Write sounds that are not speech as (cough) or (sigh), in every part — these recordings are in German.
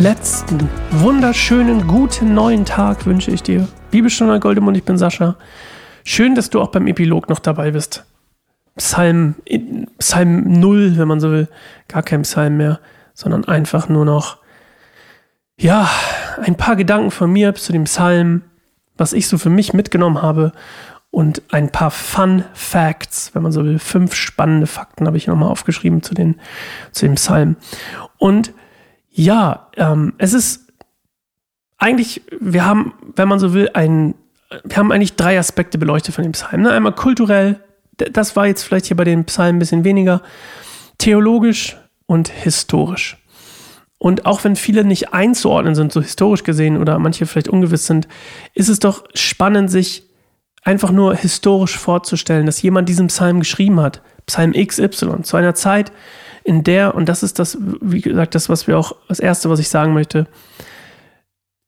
letzten wunderschönen guten neuen Tag wünsche ich dir. Bibelstunde Goldemund, ich bin Sascha. Schön, dass du auch beim Epilog noch dabei bist. Psalm, Psalm 0, wenn man so will. Gar kein Psalm mehr, sondern einfach nur noch, ja, ein paar Gedanken von mir zu dem Psalm, was ich so für mich mitgenommen habe und ein paar Fun Facts, wenn man so will. Fünf spannende Fakten habe ich nochmal aufgeschrieben zu, den, zu dem Psalm. Und ja, ähm, es ist eigentlich, wir haben, wenn man so will, ein, wir haben eigentlich drei Aspekte beleuchtet von dem Psalm. Ne? Einmal kulturell, das war jetzt vielleicht hier bei dem Psalm ein bisschen weniger, theologisch und historisch. Und auch wenn viele nicht einzuordnen sind, so historisch gesehen, oder manche vielleicht ungewiss sind, ist es doch spannend, sich einfach nur historisch vorzustellen, dass jemand diesen Psalm geschrieben hat. Psalm XY, zu einer Zeit, in der, und das ist das, wie gesagt, das, was wir auch, das Erste, was ich sagen möchte,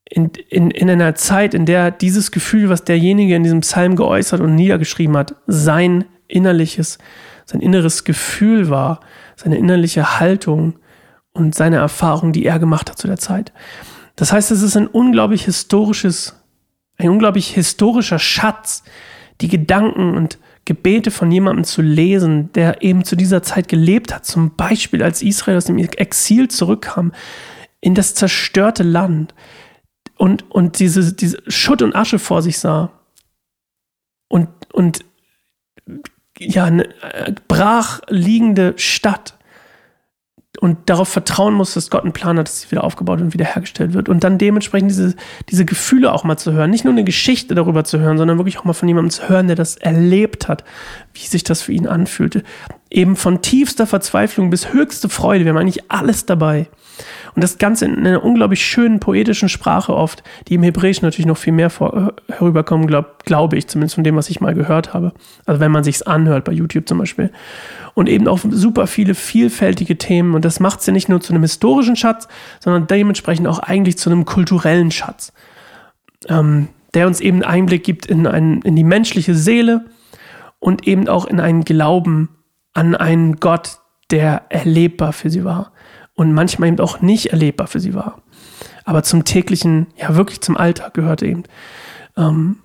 in, in, in einer Zeit, in der dieses Gefühl, was derjenige in diesem Psalm geäußert und niedergeschrieben hat, sein innerliches, sein inneres Gefühl war, seine innerliche Haltung und seine Erfahrung, die er gemacht hat zu der Zeit. Das heißt, es ist ein unglaublich historisches, ein unglaublich historischer Schatz, die Gedanken und Gebete von jemandem zu lesen, der eben zu dieser Zeit gelebt hat, zum Beispiel als Israel aus dem Exil zurückkam in das zerstörte Land und, und diese, diese Schutt und Asche vor sich sah und, und ja, eine äh, brach liegende Stadt und darauf vertrauen muss, dass Gott einen Plan hat, dass sie wieder aufgebaut und wiederhergestellt wird. Und dann dementsprechend diese, diese Gefühle auch mal zu hören. Nicht nur eine Geschichte darüber zu hören, sondern wirklich auch mal von jemandem zu hören, der das erlebt hat, wie sich das für ihn anfühlte. Eben von tiefster Verzweiflung bis höchste Freude. Wir haben eigentlich alles dabei. Und das Ganze in einer unglaublich schönen poetischen Sprache oft, die im Hebräischen natürlich noch viel mehr vor, äh, herüberkommen, glaube glaub ich, zumindest von dem, was ich mal gehört habe. Also wenn man sich's anhört, bei YouTube zum Beispiel. Und eben auch super viele vielfältige Themen. Und das macht es ja nicht nur zu einem historischen Schatz, sondern dementsprechend auch eigentlich zu einem kulturellen Schatz. Ähm, der uns eben Einblick gibt in, ein, in die menschliche Seele und eben auch in einen Glauben an einen Gott, der erlebbar für sie war und manchmal eben auch nicht erlebbar für sie war. Aber zum täglichen, ja wirklich zum Alltag gehörte eben, ähm,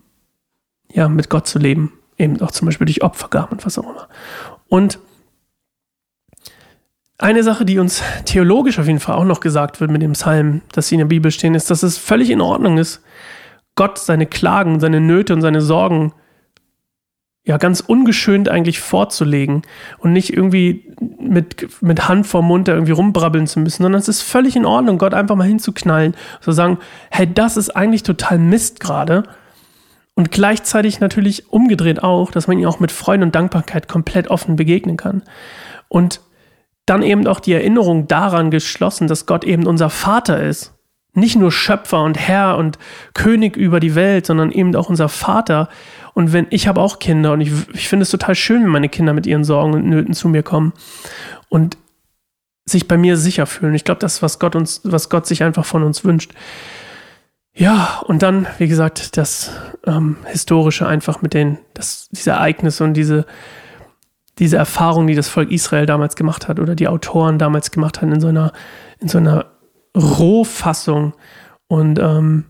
ja, mit Gott zu leben. Eben auch zum Beispiel durch Opfergaben und was auch immer. Und eine Sache, die uns theologisch auf jeden Fall auch noch gesagt wird mit dem Psalm, dass sie in der Bibel stehen, ist, dass es völlig in Ordnung ist, Gott seine Klagen, seine Nöte und seine Sorgen ja ganz ungeschönt eigentlich vorzulegen und nicht irgendwie mit, mit Hand vorm Mund da irgendwie rumbrabbeln zu müssen, sondern es ist völlig in Ordnung, Gott einfach mal hinzuknallen, zu sagen, hey, das ist eigentlich total Mist gerade. Und gleichzeitig natürlich umgedreht auch, dass man ihn auch mit Freude und Dankbarkeit komplett offen begegnen kann. Und dann eben auch die Erinnerung daran geschlossen, dass Gott eben unser Vater ist nicht nur Schöpfer und Herr und König über die Welt, sondern eben auch unser Vater. Und wenn ich habe auch Kinder und ich, ich finde es total schön, wenn meine Kinder mit ihren Sorgen und Nöten zu mir kommen und sich bei mir sicher fühlen. Ich glaube, das ist, was Gott uns, was Gott sich einfach von uns wünscht. Ja, und dann, wie gesagt, das ähm, Historische einfach mit den, das, diese Ereignisse und diese, diese Erfahrung, die das Volk Israel damals gemacht hat oder die Autoren damals gemacht haben in so einer, in so einer Rohfassung. Und ähm,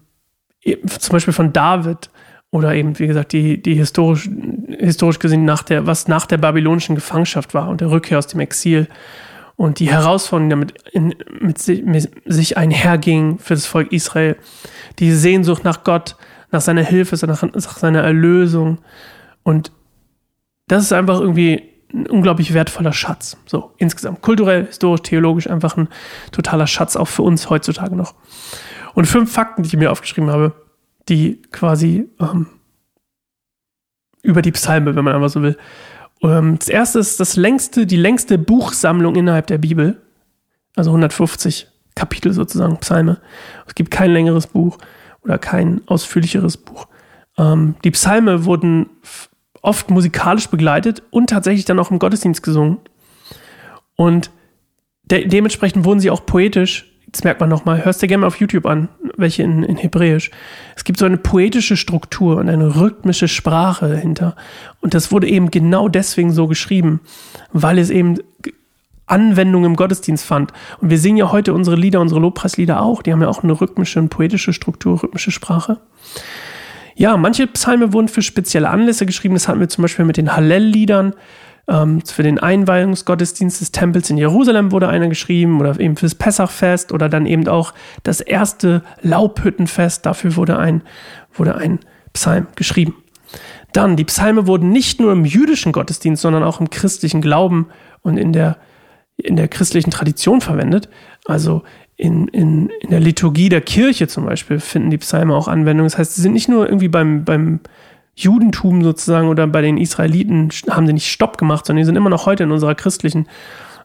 zum Beispiel von David oder eben, wie gesagt, die, die historisch, historisch gesehen nach der, was nach der babylonischen Gefangenschaft war und der Rückkehr aus dem Exil und die Herausforderungen, die damit in, mit, sich, mit sich einherging für das Volk Israel, die Sehnsucht nach Gott, nach seiner Hilfe, nach, nach seiner Erlösung. Und das ist einfach irgendwie ein unglaublich wertvoller Schatz. So, insgesamt. Kulturell, historisch, theologisch einfach ein totaler Schatz, auch für uns heutzutage noch. Und fünf Fakten, die ich mir aufgeschrieben habe, die quasi ähm, über die Psalme, wenn man einfach so will. Ähm, das erste ist das längste, die längste Buchsammlung innerhalb der Bibel. Also 150 Kapitel sozusagen, Psalme. Es gibt kein längeres Buch oder kein ausführlicheres Buch. Ähm, die Psalme wurden oft musikalisch begleitet und tatsächlich dann auch im Gottesdienst gesungen. Und de dementsprechend wurden sie auch poetisch. Das merkt man nochmal. Hörst dir gerne mal auf YouTube an, welche in, in Hebräisch. Es gibt so eine poetische Struktur und eine rhythmische Sprache dahinter. Und das wurde eben genau deswegen so geschrieben, weil es eben Anwendung im Gottesdienst fand. Und wir singen ja heute unsere Lieder, unsere Lobpreislieder auch. Die haben ja auch eine rhythmische und poetische Struktur, rhythmische Sprache. Ja, manche Psalme wurden für spezielle Anlässe geschrieben. Das hatten wir zum Beispiel mit den Hallel-Liedern. Ähm, für den Einweihungsgottesdienst des Tempels in Jerusalem wurde einer geschrieben oder eben fürs Pessachfest oder dann eben auch das erste Laubhüttenfest. Dafür wurde ein, wurde ein Psalm geschrieben. Dann, die Psalme wurden nicht nur im jüdischen Gottesdienst, sondern auch im christlichen Glauben und in der, in der christlichen Tradition verwendet. Also in, in, in der Liturgie der Kirche zum Beispiel finden die Psalme auch Anwendung. Das heißt, sie sind nicht nur irgendwie beim, beim Judentum sozusagen oder bei den Israeliten haben sie nicht Stopp gemacht, sondern die sind immer noch heute in unserer christlichen,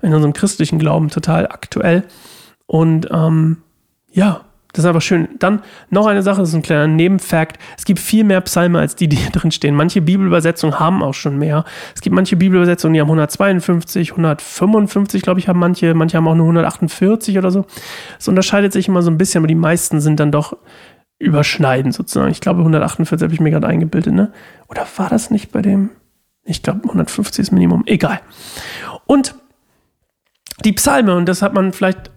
in unserem christlichen Glauben total aktuell. Und ähm, ja, das ist aber schön. Dann noch eine Sache, das ist ein kleiner Nebenfakt. Es gibt viel mehr Psalme als die, die hier (laughs) drin stehen. Manche Bibelübersetzungen haben auch schon mehr. Es gibt manche Bibelübersetzungen, die haben 152, 155, glaube ich, haben manche. Manche haben auch nur 148 oder so. Es unterscheidet sich immer so ein bisschen, aber die meisten sind dann doch überschneidend sozusagen. Ich glaube, 148 habe ich mir gerade eingebildet, ne? Oder war das nicht bei dem? Ich glaube, 150 ist Minimum. Egal. Und die Psalme, und das hat man vielleicht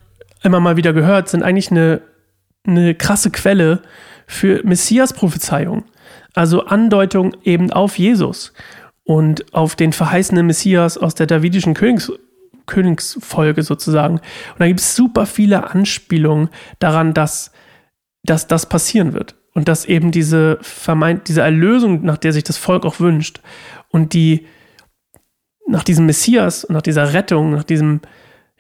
immer mal wieder gehört, sind eigentlich eine eine krasse Quelle für Messias-Prophezeiung. Also Andeutung eben auf Jesus und auf den verheißenen Messias aus der davidischen Königs Königsfolge sozusagen. Und da gibt es super viele Anspielungen daran, dass, dass das passieren wird. Und dass eben diese vermeint, diese Erlösung, nach der sich das Volk auch wünscht, und die nach diesem Messias, nach dieser Rettung, nach diesem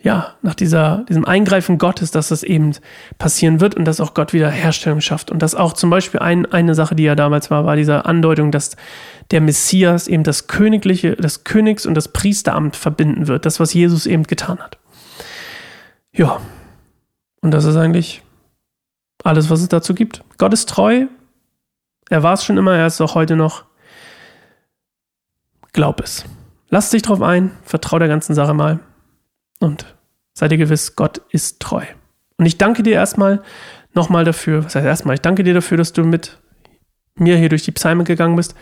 ja, nach dieser, diesem Eingreifen Gottes, dass das eben passieren wird und dass auch Gott wieder Herstellung schafft. Und dass auch zum Beispiel ein, eine Sache, die ja damals war, war diese Andeutung, dass der Messias eben das Königliche, das Königs- und das Priesteramt verbinden wird. Das, was Jesus eben getan hat. Ja. Und das ist eigentlich alles, was es dazu gibt. Gott ist treu. Er war es schon immer, er ist auch heute noch. Glaub es. Lass dich drauf ein, vertrau der ganzen Sache mal. Und sei dir gewiss, Gott ist treu. Und ich danke dir erstmal nochmal dafür, was heißt erstmal, ich danke dir dafür, dass du mit mir hier durch die Psalme gegangen bist.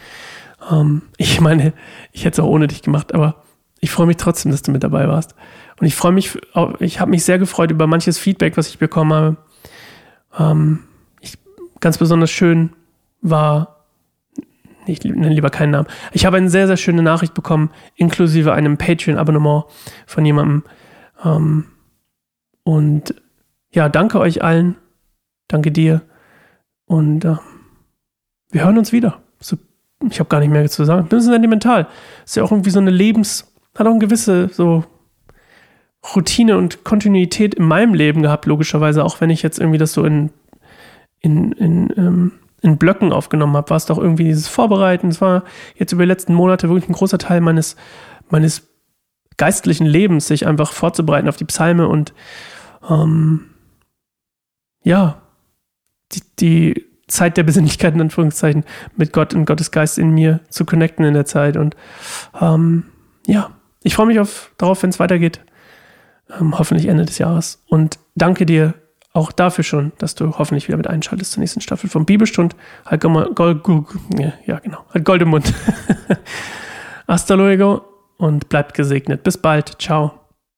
Ähm, ich meine, ich hätte es auch ohne dich gemacht, aber ich freue mich trotzdem, dass du mit dabei warst. Und ich freue mich, ich habe mich sehr gefreut über manches Feedback, was ich bekommen habe. Ähm, ich, ganz besonders schön war, ich nenne lieber keinen Namen. Ich habe eine sehr, sehr schöne Nachricht bekommen, inklusive einem Patreon-Abonnement von jemandem, ähm, und ja, danke euch allen. Danke dir. Und äh, wir hören uns wieder. So, ich habe gar nicht mehr zu sagen. Ein bisschen sentimental. Ist ja auch irgendwie so eine Lebens-, hat auch eine gewisse so Routine und Kontinuität in meinem Leben gehabt, logischerweise, auch wenn ich jetzt irgendwie das so in, in, in, ähm, in Blöcken aufgenommen habe, war es doch irgendwie dieses Vorbereiten. Es war jetzt über die letzten Monate wirklich ein großer Teil meines, meines geistlichen Lebens, sich einfach vorzubereiten auf die Psalme und ähm, ja, die, die Zeit der Besinnlichkeit in Anführungszeichen mit Gott und Gottes Geist in mir zu connecten in der Zeit. Und ähm, ja, ich freue mich auf, darauf, wenn es weitergeht. Ähm, hoffentlich Ende des Jahres. Und danke dir auch dafür schon, dass du hoffentlich wieder mit einschaltest zur nächsten Staffel von Bibelstund. Halt Gold, Gold, ja, genau. Halt Gold im Mund. (laughs) Hasta luego und bleibt gesegnet. Bis bald. Ciao.